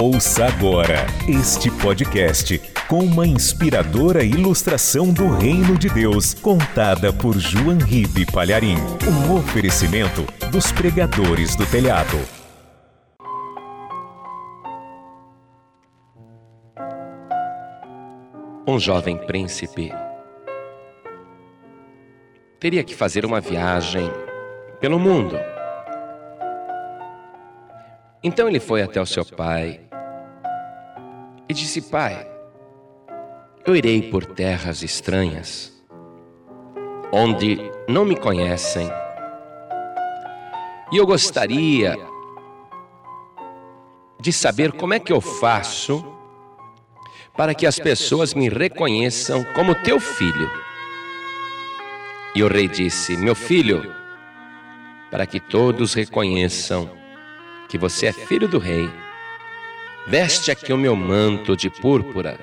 Ouça agora este podcast com uma inspiradora ilustração do Reino de Deus, contada por João Ribe Palharim. Um oferecimento dos pregadores do telhado. Um jovem príncipe teria que fazer uma viagem pelo mundo. Então ele foi até o seu pai e disse: Pai, eu irei por terras estranhas, onde não me conhecem, e eu gostaria de saber como é que eu faço para que as pessoas me reconheçam como teu filho. E o rei disse: Meu filho, para que todos reconheçam que você é filho do rei Veste aqui o meu manto de púrpura.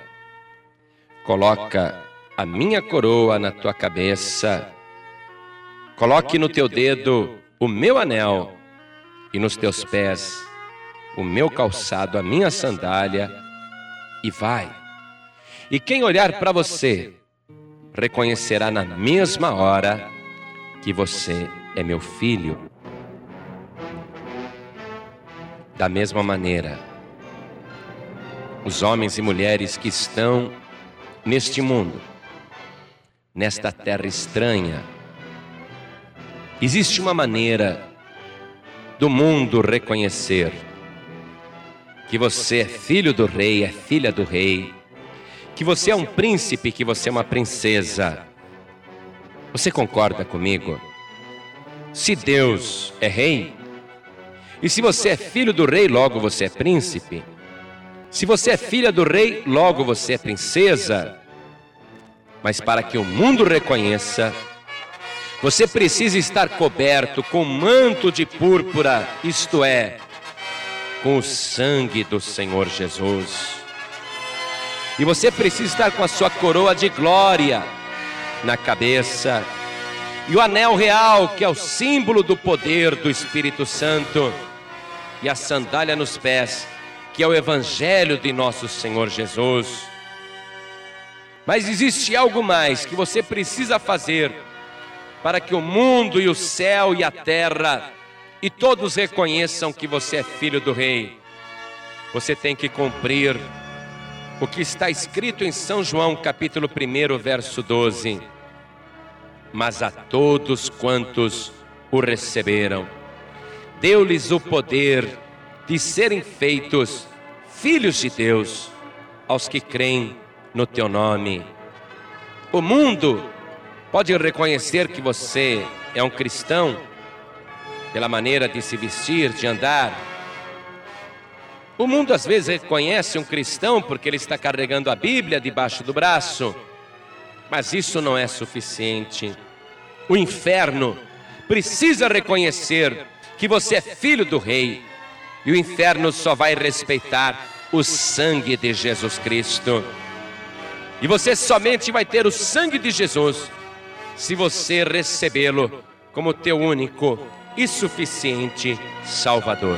Coloca a minha coroa na tua cabeça. Coloque no teu dedo o meu anel e nos teus pés o meu calçado, a minha sandália, e vai. E quem olhar para você reconhecerá na mesma hora que você é meu filho. Da mesma maneira, os homens e mulheres que estão neste mundo, nesta terra estranha. Existe uma maneira do mundo reconhecer que você é filho do rei, é filha do rei, que você é um príncipe, que você é uma princesa. Você concorda comigo? Se Deus é rei, e se você é filho do rei, logo você é príncipe. Se você é filha do rei, logo você é princesa. Mas para que o mundo reconheça, você precisa estar coberto com manto de púrpura, isto é, com o sangue do Senhor Jesus. E você precisa estar com a sua coroa de glória na cabeça e o anel real, que é o símbolo do poder do Espírito Santo, e a sandália nos pés que é o Evangelho de nosso Senhor Jesus. Mas existe algo mais que você precisa fazer para que o mundo e o céu e a terra e todos reconheçam que você é filho do Rei. Você tem que cumprir o que está escrito em São João, capítulo 1, verso 12. Mas a todos quantos o receberam, deu-lhes o poder de serem feitos filhos de Deus aos que creem no teu nome. O mundo pode reconhecer que você é um cristão pela maneira de se vestir, de andar. O mundo às vezes reconhece um cristão porque ele está carregando a Bíblia debaixo do braço, mas isso não é suficiente. O inferno precisa reconhecer que você é filho do rei e o inferno só vai respeitar o sangue de Jesus Cristo. E você somente vai ter o sangue de Jesus se você recebê-lo como teu único e suficiente Salvador.